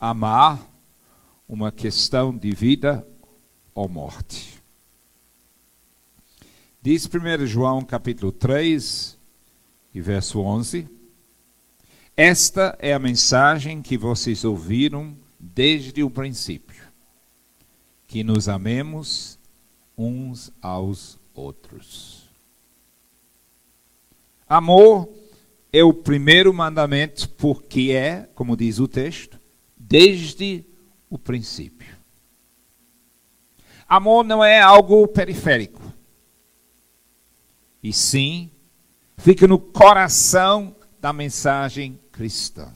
amar uma questão de vida ou morte. Diz 1 João capítulo 3 e verso 11: Esta é a mensagem que vocês ouviram desde o princípio, que nos amemos uns aos outros. Amor é o primeiro mandamento porque é, como diz o texto, desde o princípio. Amor não é algo periférico. E sim, fica no coração da mensagem cristã.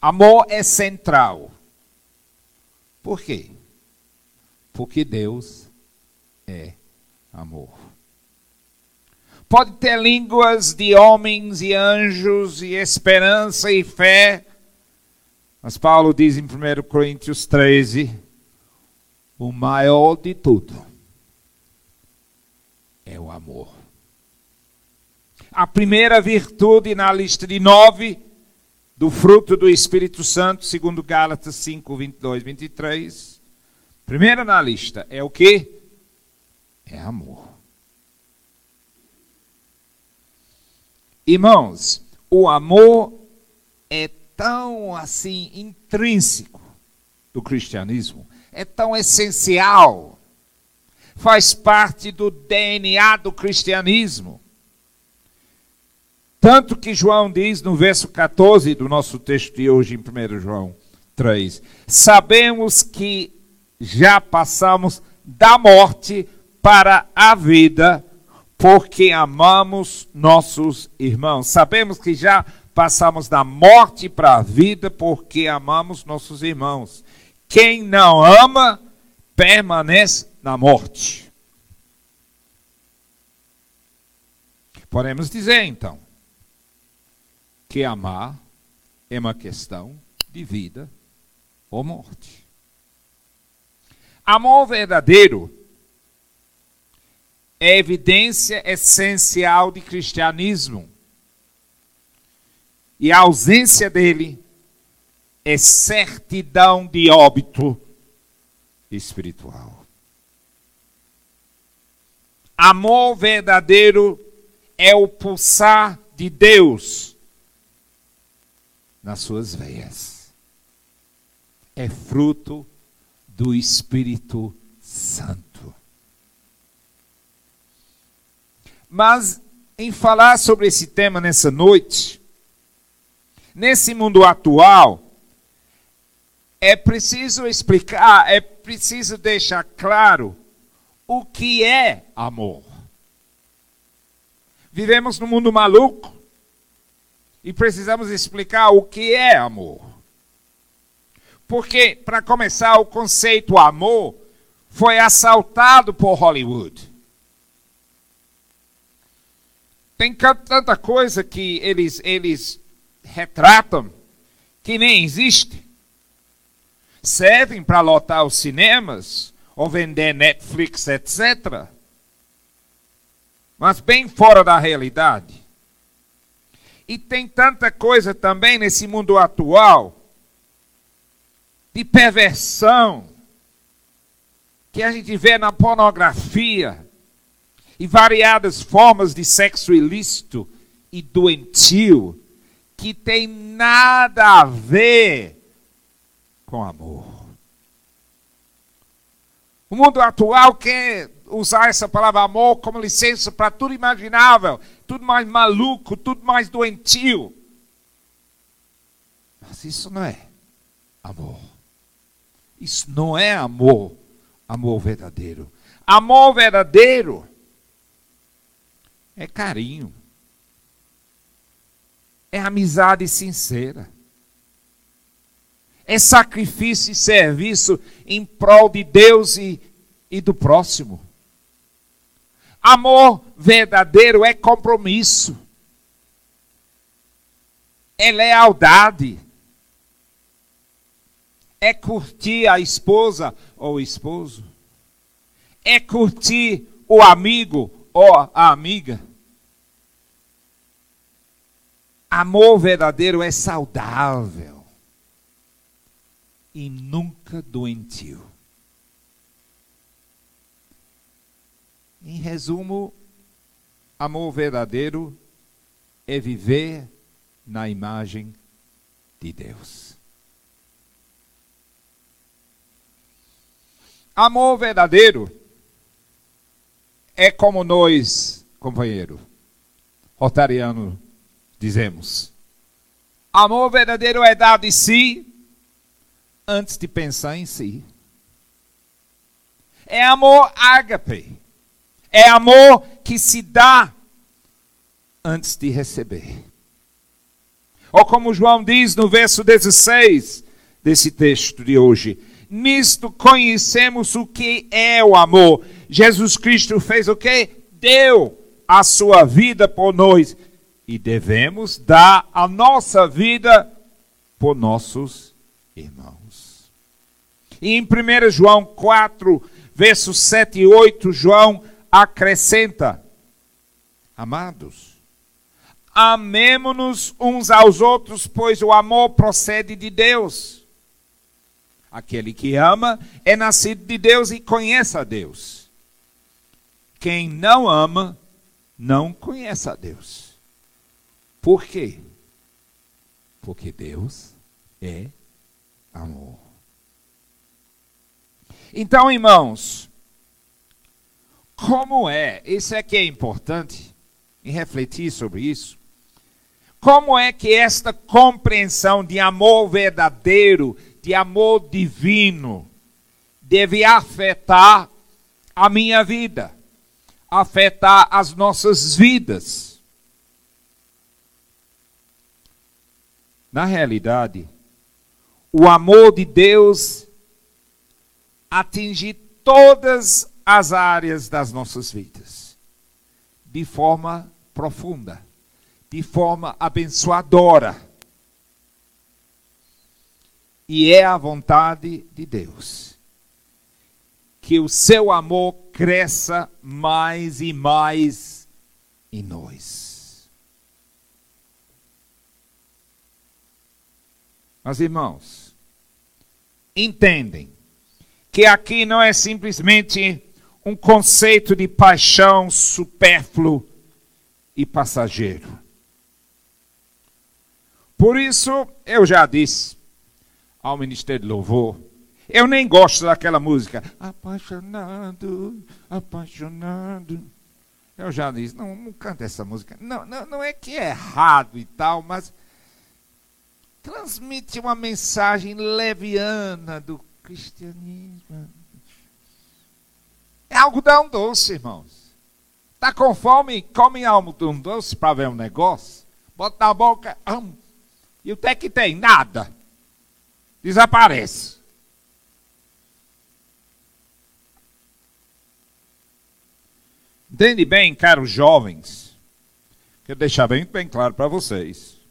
Amor é central. Por quê? Porque Deus é amor. Pode ter línguas de homens e anjos, e esperança e fé, mas Paulo diz em 1 Coríntios 13: o maior de tudo é o amor. A primeira virtude na lista de nove do fruto do Espírito Santo, segundo Gálatas 5, 22, 23. Primeira na lista é o que? É amor. Irmãos, o amor tão assim intrínseco do cristianismo, é tão essencial, faz parte do DNA do cristianismo. Tanto que João diz no verso 14 do nosso texto de hoje, em 1 João 3: Sabemos que já passamos da morte para a vida, porque amamos nossos irmãos. Sabemos que já passamos da morte para a vida porque amamos nossos irmãos. Quem não ama, permanece na morte. Podemos dizer então que amar é uma questão de vida ou morte. Amor verdadeiro é evidência essencial de cristianismo. E a ausência dele é certidão de óbito espiritual. Amor verdadeiro é o pulsar de Deus nas suas veias. É fruto do Espírito Santo. Mas em falar sobre esse tema nessa noite, Nesse mundo atual, é preciso explicar, é preciso deixar claro o que é amor. Vivemos num mundo maluco e precisamos explicar o que é amor. Porque, para começar, o conceito amor foi assaltado por Hollywood. Tem tanta coisa que eles, eles retratam que nem existe. Servem para lotar os cinemas ou vender Netflix, etc. Mas bem fora da realidade. E tem tanta coisa também nesse mundo atual de perversão que a gente vê na pornografia e variadas formas de sexo ilícito e doentio que tem nada a ver com amor. O mundo atual quer usar essa palavra amor como licença para tudo imaginável, tudo mais maluco, tudo mais doentio. Mas isso não é amor. Isso não é amor, amor verdadeiro. Amor verdadeiro é carinho é amizade sincera. É sacrifício e serviço em prol de Deus e, e do próximo. Amor verdadeiro é compromisso, é lealdade, é curtir a esposa ou o esposo, é curtir o amigo ou a amiga Amor verdadeiro é saudável. e nunca doentio. Em resumo, amor verdadeiro é viver na imagem de Deus. Amor verdadeiro é como nós, companheiro, rotariano, dizemos. Amor verdadeiro é dar de si antes de pensar em si. É amor ágape. É amor que se dá antes de receber. Ou como João diz no verso 16 desse texto de hoje: Nisto conhecemos o que é o amor. Jesus Cristo fez o que? Deu a sua vida por nós. E devemos dar a nossa vida por nossos irmãos. E em 1 João 4, versos 7 e 8, João acrescenta: Amados, amemo-nos uns aos outros, pois o amor procede de Deus. Aquele que ama é nascido de Deus e conhece a Deus. Quem não ama, não conhece a Deus. Por quê? Porque Deus é amor. Então, irmãos, como é, isso é que é importante, em refletir sobre isso. Como é que esta compreensão de amor verdadeiro, de amor divino, deve afetar a minha vida, afetar as nossas vidas? Na realidade, o amor de Deus atinge todas as áreas das nossas vidas de forma profunda, de forma abençoadora. E é a vontade de Deus que o seu amor cresça mais e mais em nós. Mas irmãos, entendem que aqui não é simplesmente um conceito de paixão supérfluo e passageiro. Por isso, eu já disse ao Ministério de Louvor, eu nem gosto daquela música, apaixonado, apaixonado. Eu já disse, não, não canta essa música. Não, não, não é que é errado e tal, mas transmite uma mensagem leviana do cristianismo. É algodão doce, irmãos. Está com fome? Come algodão doce para ver um negócio. Bota na boca. Hum, e o que é que tem? Nada. Desaparece. Entende bem, caros jovens? Quero deixar bem, bem claro para vocês.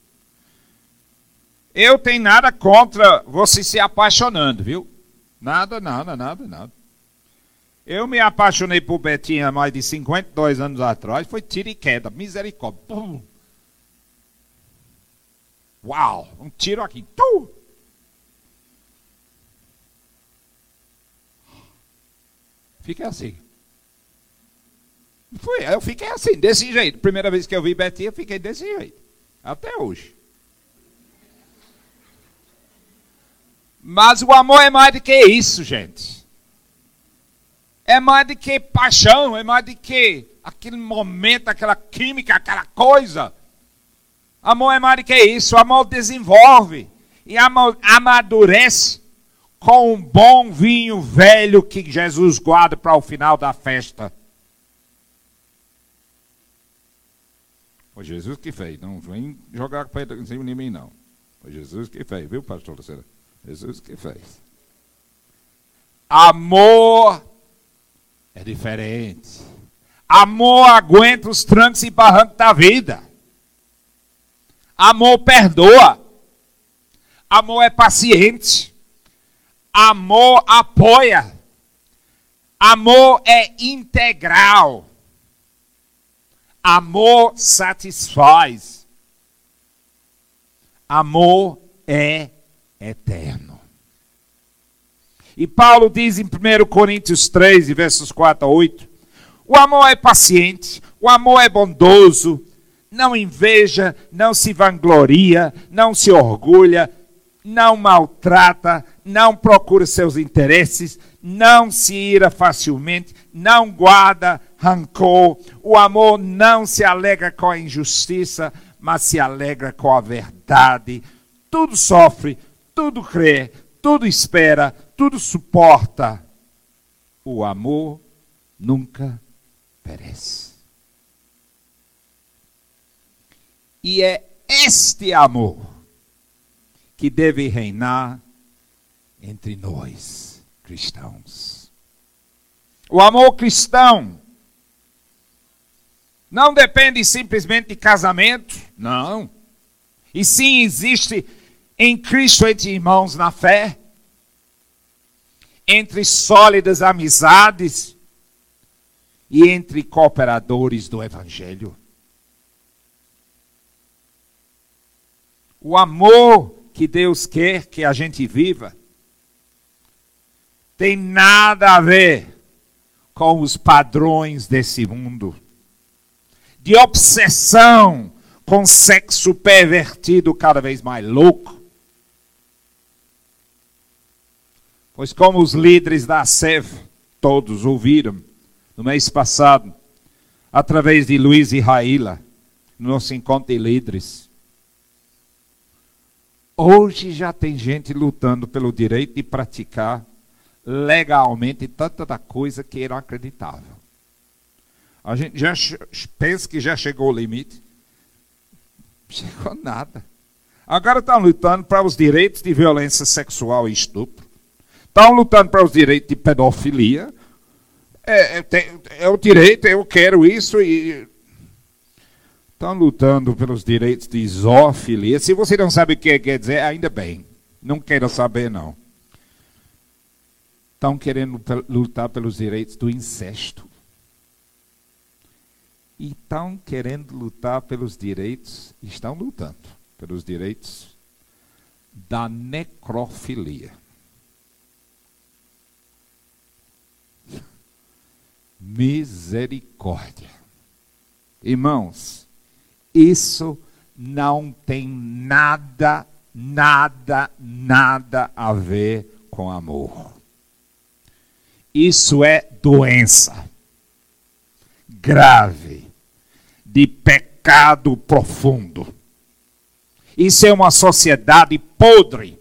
Eu tenho nada contra você se apaixonando, viu? Nada, nada, nada, nada. Eu me apaixonei por Betinha há mais de 52 anos atrás. Foi tiro e queda, misericórdia. Pum. Uau, um tiro aqui. Tum. Fiquei assim. Foi, eu fiquei assim, desse jeito. Primeira vez que eu vi Betinha, eu fiquei desse jeito. Até hoje. Mas o amor é mais do que isso, gente é mais do que paixão, é mais do que aquele momento, aquela química, aquela coisa. Amor é mais do que isso. Amor desenvolve e amadurece com um bom vinho velho que Jesus guarda para o final da festa. Foi Jesus que fez, não vem jogar pedra em cima de mim, não. Foi Jesus que fez, viu, pastor Lucena? Jesus que fez. Amor é diferente. Amor aguenta os trancos e barrancos da vida. Amor perdoa. Amor é paciente. Amor apoia. Amor é integral. Amor satisfaz. Amor é eterno. E Paulo diz em 1 Coríntios 3, versos 4 a 8: O amor é paciente, o amor é bondoso, não inveja, não se vangloria, não se orgulha, não maltrata, não procura seus interesses, não se ira facilmente, não guarda rancor. O amor não se alegra com a injustiça, mas se alegra com a verdade. Tudo sofre, tudo crê, tudo espera, tudo suporta. O amor nunca perece. E é este amor que deve reinar entre nós, cristãos. O amor cristão não depende simplesmente de casamento, não. E sim existe em Cristo entre irmãos na fé, entre sólidas amizades e entre cooperadores do Evangelho. O amor que Deus quer que a gente viva tem nada a ver com os padrões desse mundo. De obsessão com sexo pervertido cada vez mais louco. Pois como os líderes da SEV, todos ouviram no mês passado, através de Luiz e Raíla, no nosso encontro de líderes, Hoje já tem gente lutando pelo direito de praticar legalmente tanta da coisa que era acreditável. A gente já pensa que já chegou o limite. Chegou nada. Agora estão lutando para os direitos de violência sexual e estupro. Estão lutando para os direitos de pedofilia. É, é, é o direito, eu quero isso e estão lutando pelos direitos de zoofilia. Se você não sabe o que quer dizer, ainda bem. Não quero saber, não. Estão querendo lutar pelos direitos do incesto. E estão querendo lutar pelos direitos, estão lutando pelos direitos da necrofilia. Misericórdia. Irmãos, isso não tem nada, nada, nada a ver com amor. Isso é doença grave de pecado profundo. Isso é uma sociedade podre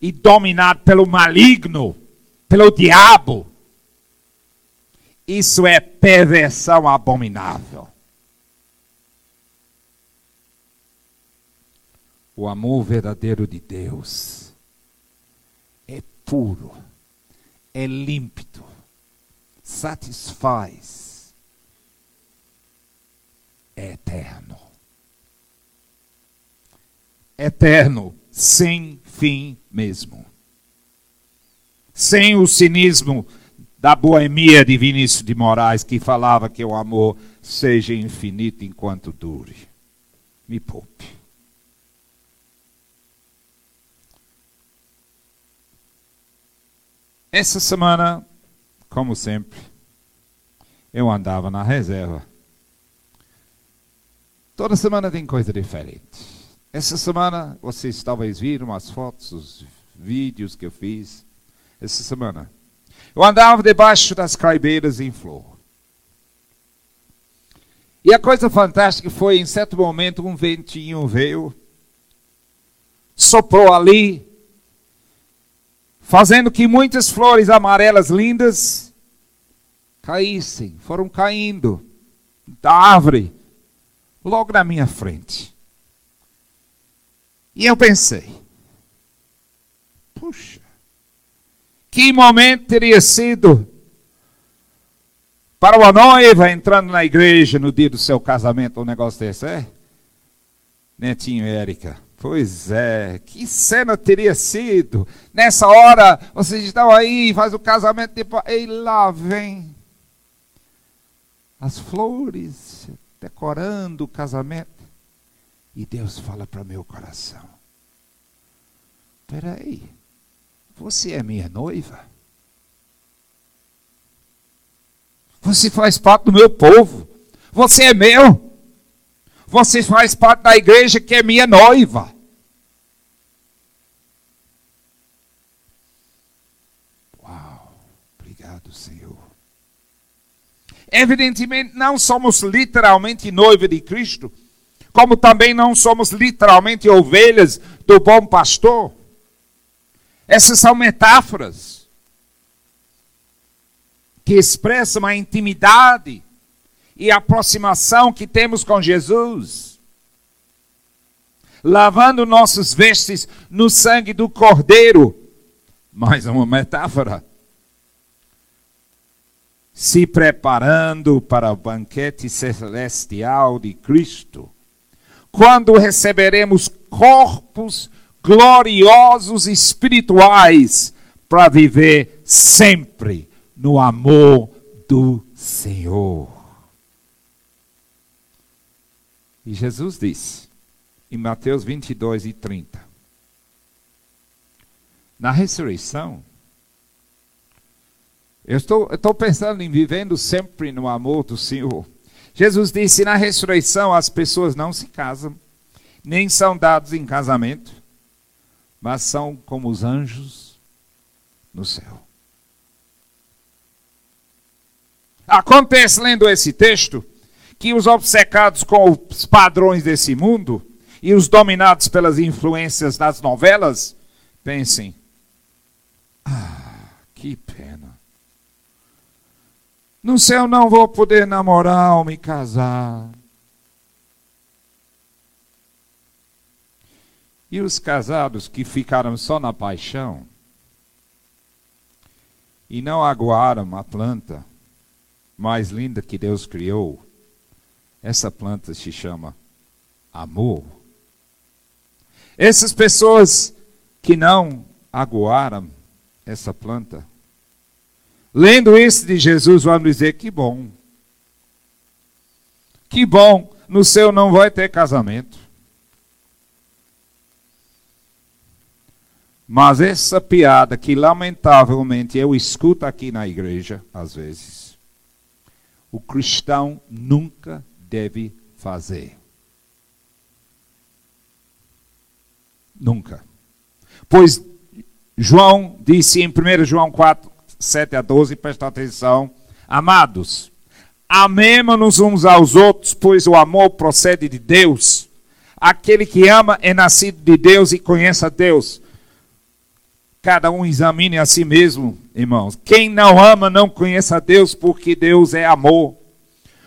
e dominada pelo maligno, pelo diabo. Isso é perversão abominável. O amor verdadeiro de Deus é puro, é límpido, satisfaz, é eterno. Eterno, sem fim mesmo. Sem o cinismo da boemia de Vinícius de Moraes, que falava que o amor seja infinito enquanto dure. Me poupe. Essa semana, como sempre, eu andava na reserva. Toda semana tem coisa diferente. Essa semana, vocês talvez viram as fotos, os vídeos que eu fiz. Essa semana. Eu andava debaixo das caibeiras em flor. E a coisa fantástica foi, em certo momento, um ventinho veio, soprou ali, fazendo que muitas flores amarelas lindas caíssem, foram caindo da árvore, logo na minha frente. E eu pensei, puxa, que momento teria sido para uma noiva entrando na igreja no dia do seu casamento, um negócio desse, é? Netinho Érica. Pois é, que cena teria sido. Nessa hora, vocês estão aí, faz o casamento, tipo, e lá vem as flores decorando o casamento. E Deus fala para meu coração: Espera aí, Você é minha noiva. Você faz parte do meu povo. Você é meu. Você faz parte da igreja que é minha noiva. Uau, obrigado, Senhor. Evidentemente, não somos literalmente noiva de Cristo, como também não somos literalmente ovelhas do bom pastor. Essas são metáforas que expressam a intimidade e a aproximação que temos com Jesus. Lavando nossos vestes no sangue do Cordeiro. Mais uma metáfora. Se preparando para o banquete celestial de Cristo. Quando receberemos corpos gloriosos espirituais para viver sempre no amor do Senhor. E Jesus disse, em Mateus 22 e 30, na ressurreição, eu estou, eu estou pensando em vivendo sempre no amor do Senhor. Jesus disse: na ressurreição as pessoas não se casam, nem são dados em casamento, mas são como os anjos no céu. Acontece lendo esse texto que os obcecados com os padrões desse mundo e os dominados pelas influências das novelas pensem: ah, que pena. No céu não vou poder namorar ou me casar. E os casados que ficaram só na paixão e não aguaram a planta mais linda que Deus criou, essa planta se chama amor. Essas pessoas que não aguaram essa planta, lendo isso de Jesus, vão dizer: que bom. Que bom, no céu não vai ter casamento. Mas essa piada que lamentavelmente eu escuto aqui na igreja, às vezes, o cristão nunca deve fazer. Nunca. Pois João disse em 1 João 4, 7 a 12, presta atenção, amados, amemos-nos uns aos outros, pois o amor procede de Deus. Aquele que ama é nascido de Deus e conhece a Deus. Cada um examine a si mesmo, irmãos. Quem não ama não conhece a Deus, porque Deus é amor.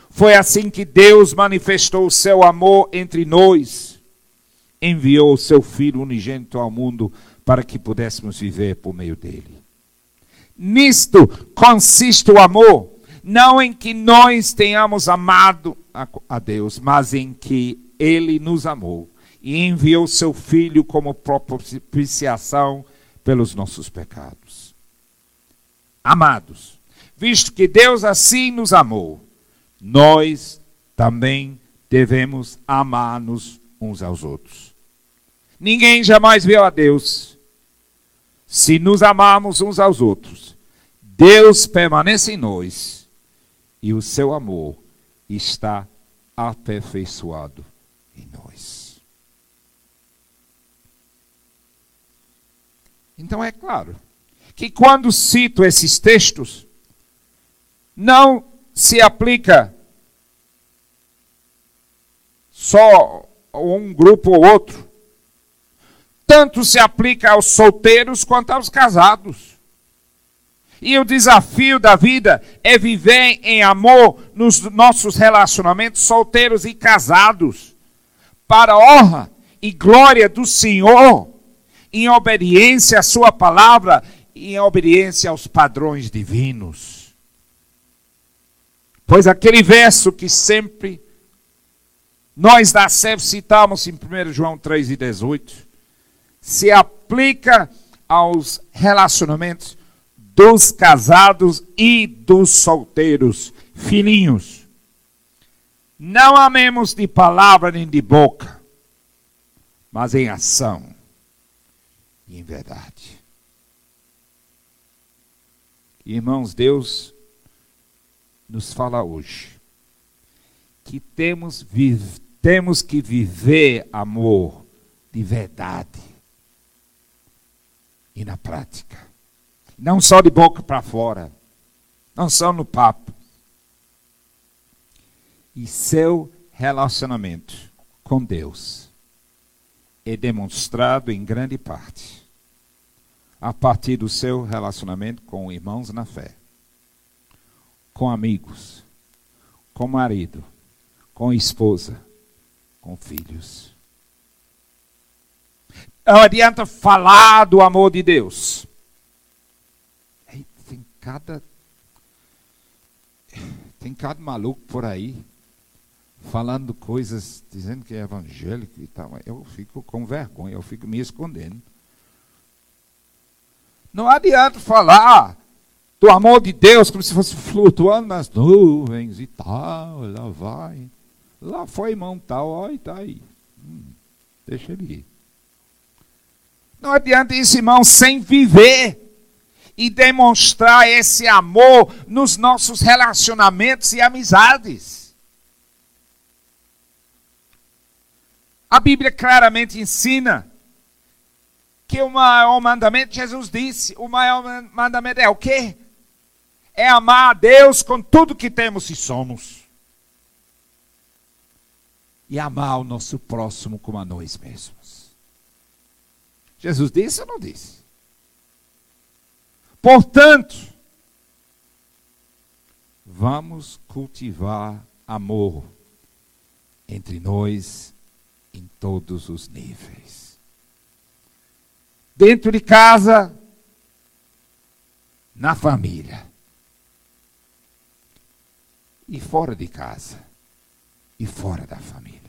Foi assim que Deus manifestou o seu amor entre nós. Enviou o seu Filho unigênito ao mundo para que pudéssemos viver por meio dele. Nisto consiste o amor, não em que nós tenhamos amado a Deus, mas em que ele nos amou e enviou seu Filho como propiciação pelos nossos pecados. Amados, visto que Deus assim nos amou, nós também devemos amar-nos uns aos outros. Ninguém jamais viu a Deus. Se nos amarmos uns aos outros, Deus permanece em nós e o seu amor está aperfeiçoado em nós. Então é claro que quando cito esses textos, não se aplica só a um grupo ou outro. Tanto se aplica aos solteiros quanto aos casados. E o desafio da vida é viver em amor nos nossos relacionamentos solteiros e casados, para a honra e glória do Senhor em obediência à Sua palavra em obediência aos padrões divinos. Pois aquele verso que sempre nós da SEV citamos em 1 João 3 e 18, se aplica aos relacionamentos dos casados e dos solteiros, filhinhos. Não amemos de palavra nem de boca, mas em ação em verdade. Irmãos, Deus nos fala hoje que temos, temos que viver amor de verdade e na prática. Não só de boca para fora, não só no papo. E seu relacionamento com Deus é demonstrado em grande parte a partir do seu relacionamento com irmãos na fé, com amigos, com marido, com esposa, com filhos. Não adianta falar do amor de Deus. Tem cada tem cada maluco por aí falando coisas, dizendo que é evangélico e tal. Eu fico com vergonha, eu fico me escondendo. Não adianta falar do amor de Deus como se fosse flutuando nas nuvens e tal, lá vai. Lá foi irmão tal, ó, e tá aí. Hum, deixa ele ir. Não adianta isso, irmão, sem viver e demonstrar esse amor nos nossos relacionamentos e amizades. A Bíblia claramente ensina que o maior mandamento, Jesus disse, o maior mandamento é o quê? É amar a Deus com tudo que temos e somos. E amar o nosso próximo como a nós mesmos. Jesus disse ou não disse? Portanto, vamos cultivar amor entre nós em todos os níveis dentro de casa, na família. E fora de casa. E fora da família.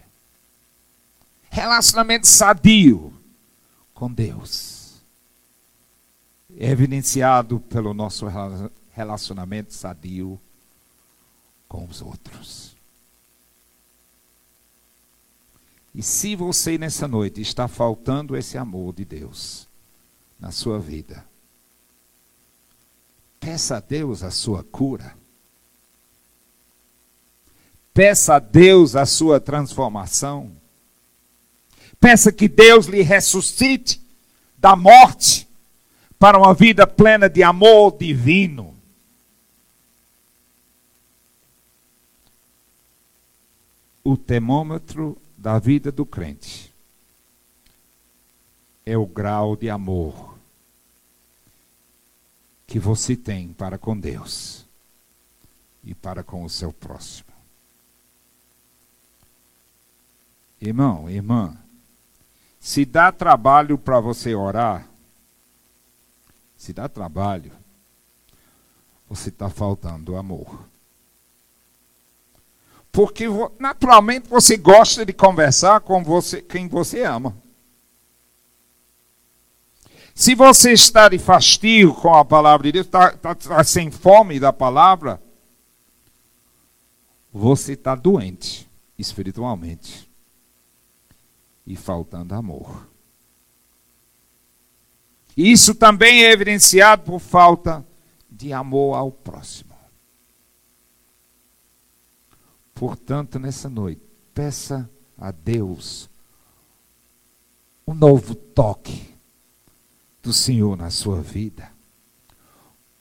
Relacionamento sadio com Deus. É evidenciado pelo nosso relacionamento sadio com os outros. E se você nessa noite está faltando esse amor de Deus, na sua vida. Peça a Deus a sua cura. Peça a Deus a sua transformação. Peça que Deus lhe ressuscite da morte para uma vida plena de amor divino. O termômetro da vida do crente é o grau de amor que você tem para com Deus e para com o seu próximo. Irmão, irmã, se dá trabalho para você orar, se dá trabalho, você está faltando amor. Porque naturalmente você gosta de conversar com você, quem você ama. Se você está de fastio com a palavra de Deus, está, está, está sem fome da palavra, você está doente espiritualmente e faltando amor. Isso também é evidenciado por falta de amor ao próximo. Portanto, nessa noite, peça a Deus um novo toque do Senhor na sua vida.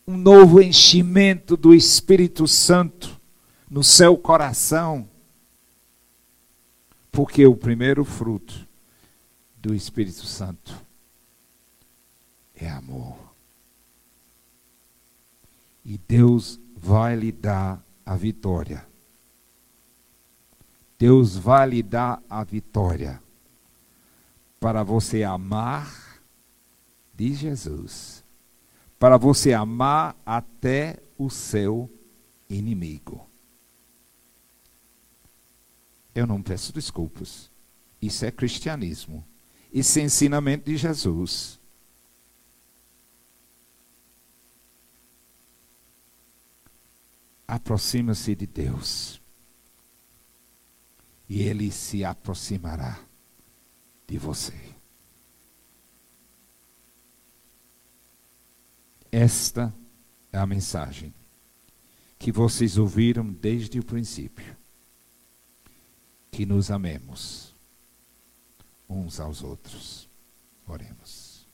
Um novo enchimento do Espírito Santo no seu coração. Porque o primeiro fruto do Espírito Santo é amor. E Deus vai lhe dar a vitória. Deus vai lhe dar a vitória para você amar de Jesus para você amar até o seu inimigo. Eu não peço desculpas. Isso é cristianismo. Isso é ensinamento de Jesus. Aproxima-se de Deus. E Ele se aproximará de você. Esta é a mensagem que vocês ouviram desde o princípio. Que nos amemos uns aos outros. Oremos.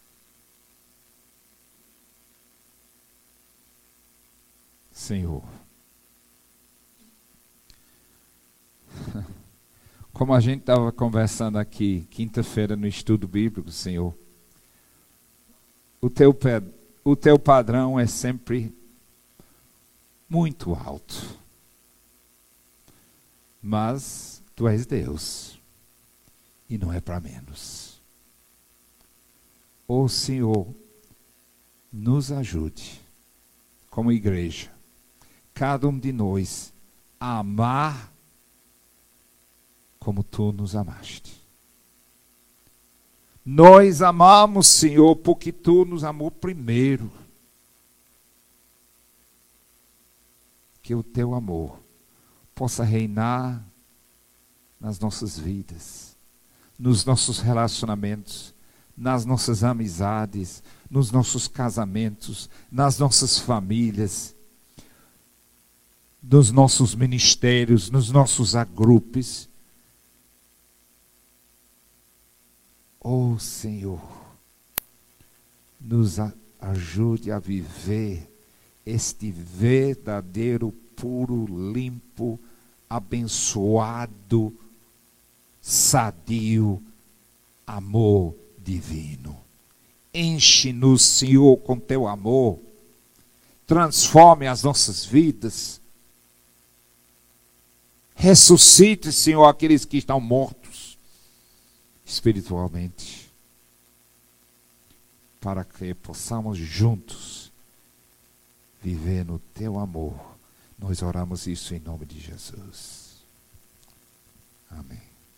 Senhor, como a gente estava conversando aqui quinta-feira no estudo bíblico, Senhor, o teu, o teu padrão é sempre muito alto. Mas tu és Deus e não é para menos. Ô oh, Senhor, nos ajude, como igreja, cada um de nós, a amar como tu nos amaste. Nós amamos, Senhor, porque tu nos amou primeiro. Que o teu amor possa reinar nas nossas vidas, nos nossos relacionamentos, nas nossas amizades, nos nossos casamentos, nas nossas famílias, nos nossos ministérios, nos nossos agrupes Oh Senhor, nos ajude a viver este verdadeiro, puro, limpo, abençoado, sadio amor divino. Enche-nos, Senhor, com teu amor. Transforme as nossas vidas. Ressuscite, Senhor, aqueles que estão mortos espiritualmente, para que possamos juntos viver no teu amor. Nós oramos isso em nome de Jesus. Amém.